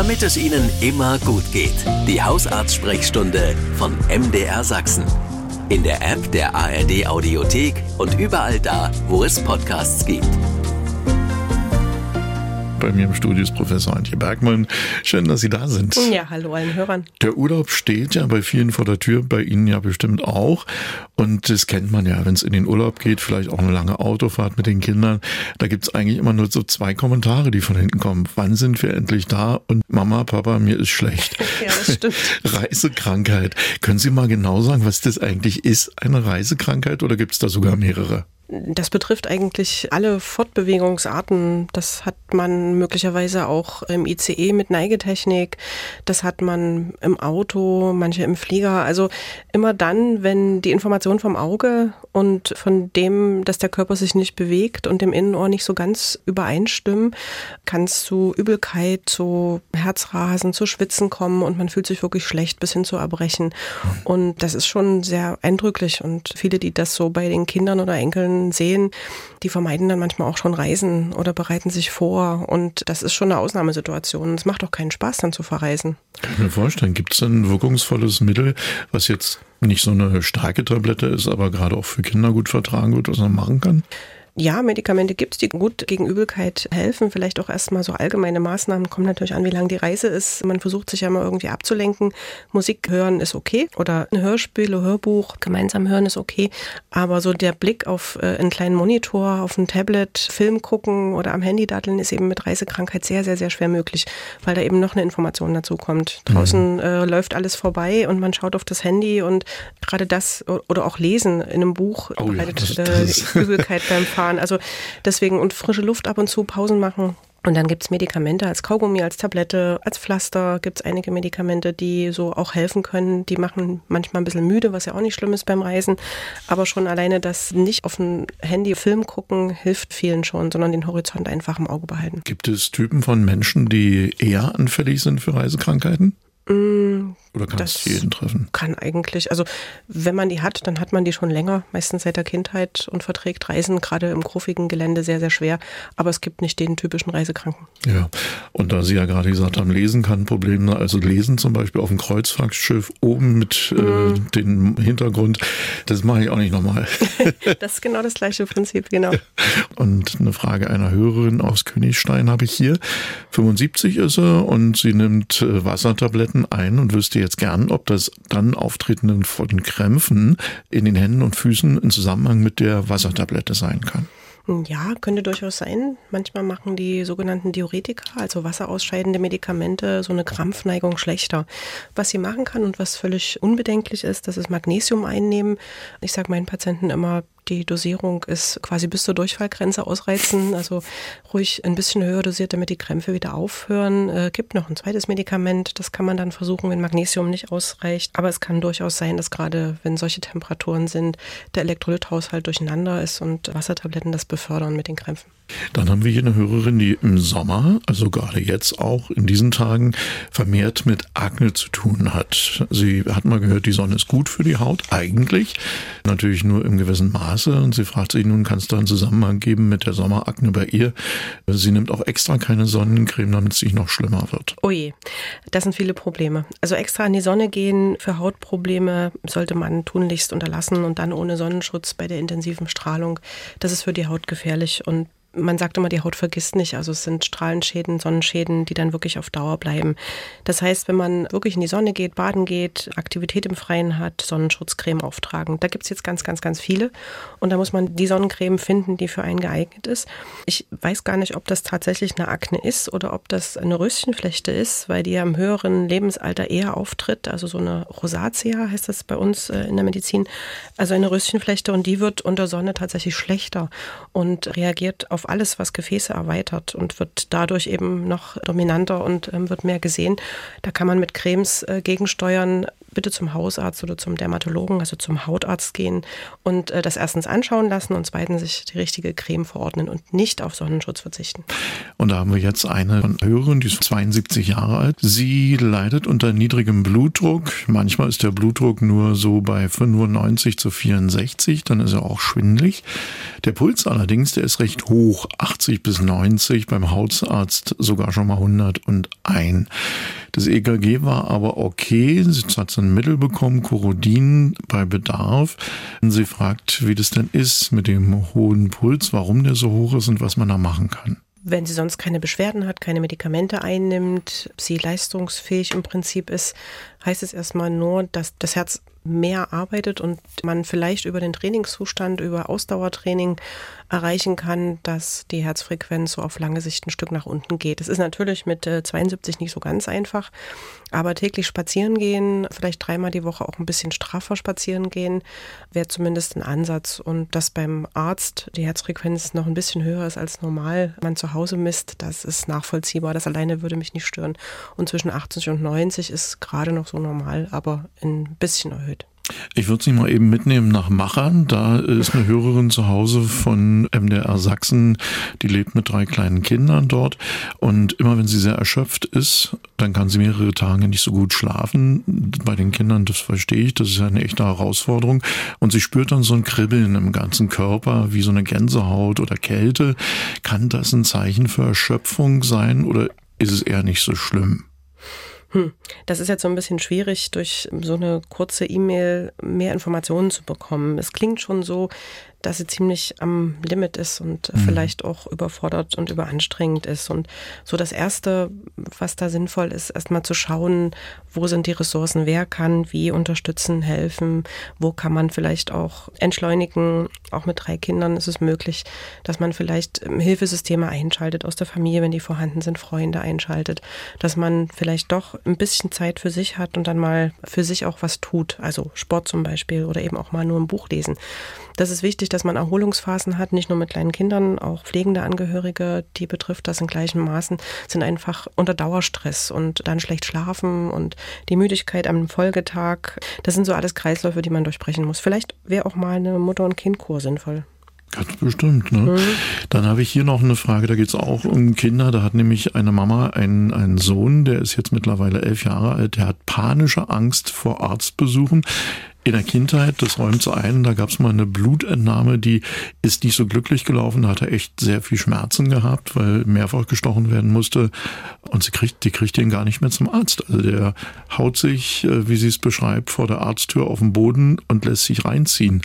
damit es Ihnen immer gut geht. Die Hausarzt-Sprechstunde von MDR Sachsen. In der App der ARD Audiothek und überall da, wo es Podcasts gibt. Bei mir im Studio ist Professor Antje Bergmann. Schön, dass Sie da sind. Ja, hallo allen Hörern. Der Urlaub steht ja bei vielen vor der Tür, bei Ihnen ja bestimmt auch. Und das kennt man ja, wenn es in den Urlaub geht, vielleicht auch eine lange Autofahrt mit den Kindern. Da gibt es eigentlich immer nur so zwei Kommentare, die von hinten kommen. Wann sind wir endlich da? Und Mama, Papa, mir ist schlecht. ja, das stimmt. Reisekrankheit. Können Sie mal genau sagen, was das eigentlich ist, eine Reisekrankheit, oder gibt es da sogar mehrere? Das betrifft eigentlich alle Fortbewegungsarten. Das hat man möglicherweise auch im ICE mit Neigetechnik. Das hat man im Auto, manche im Flieger. Also immer dann, wenn die Information vom Auge und von dem, dass der Körper sich nicht bewegt und dem Innenohr nicht so ganz übereinstimmen, kann es zu Übelkeit, zu Herzrasen, zu Schwitzen kommen und man fühlt sich wirklich schlecht bis hin zu Erbrechen. Und das ist schon sehr eindrücklich und viele, die das so bei den Kindern oder Enkeln sehen, die vermeiden dann manchmal auch schon Reisen oder bereiten sich vor. Und das ist schon eine Ausnahmesituation. Es macht auch keinen Spaß, dann zu verreisen. Kann ich mir vorstellen. Gibt es ein wirkungsvolles Mittel, was jetzt nicht so eine starke Tablette ist, aber gerade auch für Kinder gut vertragen wird, was man machen kann? Ja, Medikamente gibt es, die gut gegen Übelkeit helfen. Vielleicht auch erstmal so allgemeine Maßnahmen. Kommt natürlich an, wie lang die Reise ist. Man versucht sich ja mal irgendwie abzulenken. Musik hören ist okay. Oder ein Hörspiel, ein Hörbuch gemeinsam hören ist okay. Aber so der Blick auf äh, einen kleinen Monitor, auf ein Tablet, Film gucken oder am Handy datteln ist eben mit Reisekrankheit sehr, sehr, sehr schwer möglich, weil da eben noch eine Information dazu kommt. Draußen mhm. äh, läuft alles vorbei und man schaut auf das Handy und gerade das oder auch Lesen in einem Buch oh ja, das, das äh, Übelkeit beim Fahren fahren. Also deswegen und frische Luft ab und zu, Pausen machen. Und dann gibt es Medikamente als Kaugummi, als Tablette, als Pflaster. Gibt es einige Medikamente, die so auch helfen können. Die machen manchmal ein bisschen müde, was ja auch nicht schlimm ist beim Reisen. Aber schon alleine das nicht auf dem Handy Film gucken, hilft vielen schon, sondern den Horizont einfach im Auge behalten. Gibt es Typen von Menschen, die eher anfällig sind für Reisekrankheiten? Mm, Oder kann das jeden treffen? Kann eigentlich. Also wenn man die hat, dann hat man die schon länger, meistens seit der Kindheit und verträgt Reisen gerade im gruffigen Gelände sehr, sehr schwer. Aber es gibt nicht den typischen Reisekranken. Ja, und da Sie ja gerade gesagt haben, Lesen kann ein Problem sein. Also Lesen zum Beispiel auf dem Kreuzfahrtschiff oben mit äh, Mhm. dem Hintergrund, das mache ich auch nicht nochmal. Das ist genau das gleiche Prinzip, genau. Und eine Frage einer Hörerin aus Königstein habe ich hier. 75 ist sie und sie nimmt äh, Wassertabletten ein und wüsste jetzt gern, ob das dann Auftreten von Krämpfen in den Händen und Füßen in Zusammenhang mit der Wassertablette sein kann. Ja, könnte durchaus sein. Manchmal machen die sogenannten Diuretika, also wasserausscheidende Medikamente, so eine Krampfneigung schlechter. Was sie machen kann und was völlig unbedenklich ist, das ist Magnesium einnehmen. Ich sage meinen Patienten immer, die Dosierung ist quasi bis zur Durchfallgrenze ausreizen, also ruhig ein bisschen höher dosiert, damit die Krämpfe wieder aufhören. Äh, gibt noch ein zweites Medikament, das kann man dann versuchen, wenn Magnesium nicht ausreicht. Aber es kann durchaus sein, dass gerade wenn solche Temperaturen sind, der Elektrolythaushalt durcheinander ist und Wassertabletten das befördern mit den Krämpfen. Dann haben wir hier eine Hörerin, die im Sommer, also gerade jetzt auch in diesen Tagen, vermehrt mit Akne zu tun hat. Sie hat mal gehört, die Sonne ist gut für die Haut, eigentlich. Natürlich nur im gewissen Maße. Und sie fragt sich nun, kann es da einen Zusammenhang geben mit der Sommerakne bei ihr? Sie nimmt auch extra keine Sonnencreme, damit es nicht noch schlimmer wird. Oh je, das sind viele Probleme. Also extra in die Sonne gehen für Hautprobleme sollte man tunlichst unterlassen und dann ohne Sonnenschutz bei der intensiven Strahlung. Das ist für die Haut gefährlich und man sagt immer, die Haut vergisst nicht. Also es sind Strahlenschäden, Sonnenschäden, die dann wirklich auf Dauer bleiben. Das heißt, wenn man wirklich in die Sonne geht, baden geht, Aktivität im Freien hat, Sonnenschutzcreme auftragen. Da gibt es jetzt ganz, ganz, ganz viele. Und da muss man die Sonnencreme finden, die für einen geeignet ist. Ich weiß gar nicht, ob das tatsächlich eine Akne ist oder ob das eine Röschenflechte ist, weil die ja im höheren Lebensalter eher auftritt. Also so eine Rosatia heißt das bei uns äh, in der Medizin. Also eine Röschenflechte und die wird unter Sonne tatsächlich schlechter und reagiert auf alles, was Gefäße erweitert und wird dadurch eben noch dominanter und ähm, wird mehr gesehen. Da kann man mit Cremes äh, gegensteuern. Bitte zum Hausarzt oder zum Dermatologen, also zum Hautarzt gehen und äh, das erstens anschauen lassen und zweitens sich die richtige Creme verordnen und nicht auf Sonnenschutz verzichten. Und da haben wir jetzt eine Hörerin, die ist 72 Jahre alt. Sie leidet unter niedrigem Blutdruck. Manchmal ist der Blutdruck nur so bei 95 zu 64, dann ist er auch schwindlig. Der Puls allerdings, der ist recht hoch, 80 bis 90, beim Hausarzt sogar schon mal 101. Das EKG war aber okay. Sie hat ein Mittel bekommen, Corodin bei Bedarf. Sie fragt, wie das denn ist mit dem hohen Puls, warum der so hoch ist und was man da machen kann. Wenn sie sonst keine Beschwerden hat, keine Medikamente einnimmt, sie leistungsfähig im Prinzip ist, heißt es erstmal nur, dass das Herz mehr arbeitet und man vielleicht über den Trainingszustand, über Ausdauertraining erreichen kann, dass die Herzfrequenz so auf lange Sicht ein Stück nach unten geht. Das ist natürlich mit 72 äh, nicht so ganz einfach, aber täglich spazieren gehen, vielleicht dreimal die Woche auch ein bisschen straffer spazieren gehen, wäre zumindest ein Ansatz. Und dass beim Arzt die Herzfrequenz noch ein bisschen höher ist als normal, man zu Hause misst, das ist nachvollziehbar. Das alleine würde mich nicht stören. Und zwischen 80 und 90 ist gerade noch so normal, aber ein bisschen erhöht. Ich würde Sie mal eben mitnehmen nach Machern. Da ist eine Hörerin zu Hause von MDR Sachsen, die lebt mit drei kleinen Kindern dort. Und immer wenn sie sehr erschöpft ist, dann kann sie mehrere Tage nicht so gut schlafen. Bei den Kindern, das verstehe ich, das ist eine echte Herausforderung. Und sie spürt dann so ein Kribbeln im ganzen Körper, wie so eine Gänsehaut oder Kälte. Kann das ein Zeichen für Erschöpfung sein oder ist es eher nicht so schlimm? Hm, das ist jetzt so ein bisschen schwierig, durch so eine kurze E-Mail mehr Informationen zu bekommen. Es klingt schon so, dass sie ziemlich am Limit ist und mhm. vielleicht auch überfordert und überanstrengend ist. Und so das Erste, was da sinnvoll ist, erstmal zu schauen, wo sind die Ressourcen, wer kann wie unterstützen, helfen, wo kann man vielleicht auch entschleunigen. Auch mit drei Kindern ist es möglich, dass man vielleicht Hilfesysteme einschaltet aus der Familie, wenn die vorhanden sind, Freunde einschaltet, dass man vielleicht doch ein bisschen Zeit für sich hat und dann mal für sich auch was tut. Also Sport zum Beispiel oder eben auch mal nur ein Buch lesen. Das ist wichtig, dass man Erholungsphasen hat, nicht nur mit kleinen Kindern, auch pflegende Angehörige, die betrifft das in gleichen Maßen, sind einfach unter Dauerstress und dann schlecht schlafen und die Müdigkeit am Folgetag. Das sind so alles Kreisläufe, die man durchbrechen muss. Vielleicht wäre auch mal eine Mutter- und Kindkur sinnvoll. Ganz bestimmt. Ne? Mhm. Dann habe ich hier noch eine Frage, da geht es auch um Kinder. Da hat nämlich eine Mama einen, einen Sohn, der ist jetzt mittlerweile elf Jahre alt, der hat panische Angst vor Arztbesuchen in der Kindheit, das räumt so ein, da gab es mal eine Blutentnahme, die ist nicht so glücklich gelaufen, da hat er echt sehr viel Schmerzen gehabt, weil mehrfach gestochen werden musste und sie kriegt, die kriegt ihn gar nicht mehr zum Arzt. Also der haut sich, äh, wie sie es beschreibt, vor der Arzttür auf den Boden und lässt sich reinziehen.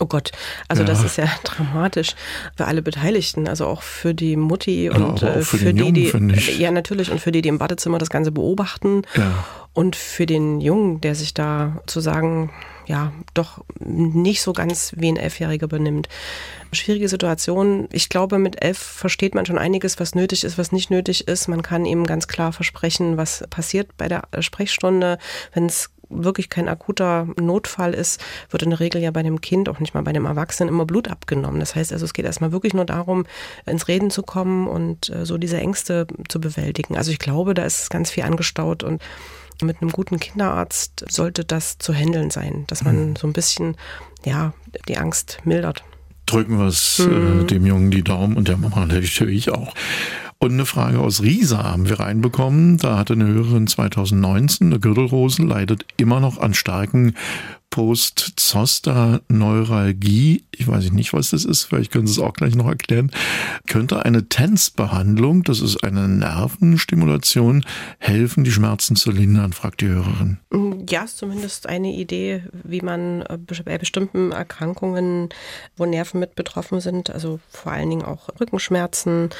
Oh Gott, also ja. das ist ja dramatisch für alle Beteiligten, also auch für die Mutti und ja, für, für die, Jungen, die ja natürlich und für die, die im Badezimmer das Ganze beobachten ja. und für den Jungen, der sich da zu sagen ja doch nicht so ganz wie ein Elfjähriger benimmt. Schwierige Situation. Ich glaube, mit elf versteht man schon einiges, was nötig ist, was nicht nötig ist. Man kann ihm ganz klar versprechen, was passiert bei der Sprechstunde, wenn es wirklich kein akuter Notfall ist, wird in der Regel ja bei dem Kind, auch nicht mal bei dem Erwachsenen, immer Blut abgenommen. Das heißt also, es geht erstmal wirklich nur darum, ins Reden zu kommen und äh, so diese Ängste zu bewältigen. Also ich glaube, da ist ganz viel angestaut und mit einem guten Kinderarzt sollte das zu handeln sein, dass man mhm. so ein bisschen, ja, die Angst mildert drücken wir es äh, mhm. äh, dem Jungen die Daumen und der Mama natürlich auch. Und eine Frage aus Riesa haben wir reinbekommen. Da hatte eine Hörerin 2019 eine Gürtelrose, leidet immer noch an starken Post-Zoster-Neuralgie, ich weiß nicht, was das ist, vielleicht können Sie es auch gleich noch erklären, könnte eine TENS-Behandlung, das ist eine Nervenstimulation, helfen, die Schmerzen zu lindern, fragt die Hörerin. Ja, ist zumindest eine Idee, wie man äh, bei bestimmten Erkrankungen, wo Nerven mit betroffen sind, also vor allen Dingen auch Rückenschmerzen,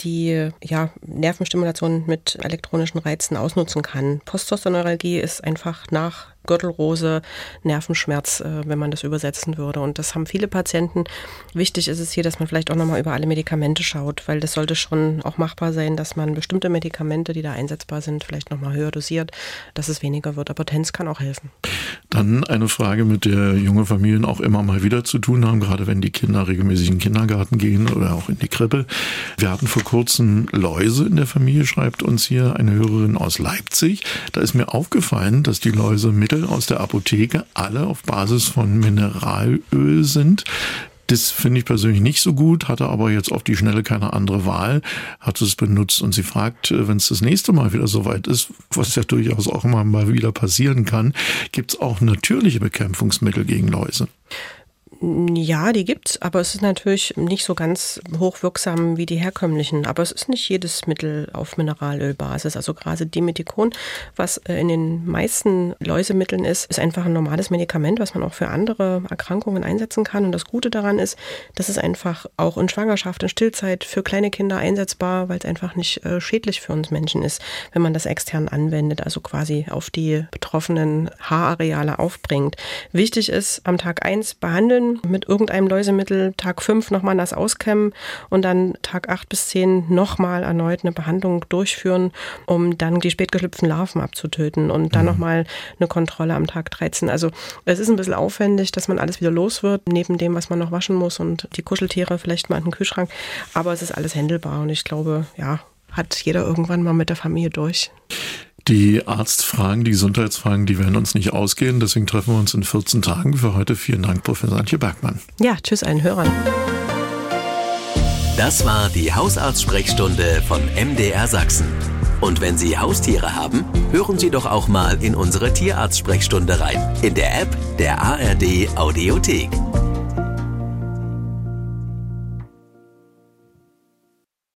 die ja Nervenstimulation mit elektronischen Reizen ausnutzen kann. Post-Zoster-Neuralgie ist einfach nach Gürtelrose, Nervenschmerz, äh, wenn man das übersetzen würde. Und das haben viele Patienten. Wichtig ist es hier, dass man vielleicht auch nochmal über alle Medikamente schaut, weil das sollte schon auch machbar sein, dass man bestimmte Medikamente, die da einsetzbar sind, vielleicht nochmal höher dosiert, dass es weniger wird. Aber TENS kann auch helfen. Dann eine Frage, mit der junge Familien auch immer mal wieder zu tun haben, gerade wenn die Kinder regelmäßig in den Kindergarten gehen oder auch in die Krippe. Wir hatten vor kurzem Läuse in der Familie, schreibt uns hier eine Hörerin aus Leipzig. Da ist mir aufgefallen, dass die Läuse mit Mittel aus der Apotheke alle auf Basis von Mineralöl sind. Das finde ich persönlich nicht so gut, hatte aber jetzt auf die Schnelle keine andere Wahl, hat es benutzt und sie fragt, äh, wenn es das nächste Mal wieder soweit ist, was ja durchaus auch immer mal wieder passieren kann, gibt es auch natürliche Bekämpfungsmittel gegen Läuse? Ja, die gibt's, aber es ist natürlich nicht so ganz hochwirksam wie die herkömmlichen. Aber es ist nicht jedes Mittel auf Mineralölbasis. Also gerade Dimethicon, was äh, in den meisten Läusemitteln ist, ist einfach ein normales Medikament, was man auch für andere Erkrankungen einsetzen kann. Und das Gute daran ist, dass es einfach auch in Schwangerschaft, in Stillzeit für kleine Kinder einsetzbar, weil es einfach nicht äh, schädlich für uns Menschen ist, wenn man das extern anwendet, also quasi auf die betroffenen Haarareale aufbringt. Wichtig ist, am Tag eins behandeln, mit irgendeinem Läusemittel, Tag 5 nochmal das auskämmen und dann Tag 8 bis 10 nochmal erneut eine Behandlung durchführen, um dann die spätgeschlüpften Larven abzutöten und dann mhm. nochmal eine Kontrolle am Tag 13. Also es ist ein bisschen aufwendig, dass man alles wieder los wird, neben dem, was man noch waschen muss und die Kuscheltiere vielleicht mal in den Kühlschrank. Aber es ist alles händelbar und ich glaube, ja, hat jeder irgendwann mal mit der Familie durch. Die Arztfragen, die Gesundheitsfragen, die werden uns nicht ausgehen. Deswegen treffen wir uns in 14 Tagen. Für heute vielen Dank, Professor Antje Bergmann. Ja, tschüss allen Hörern. Das war die Hausarztsprechstunde von MDR Sachsen. Und wenn Sie Haustiere haben, hören Sie doch auch mal in unsere Tierarztsprechstunde rein. In der App der ARD Audiothek.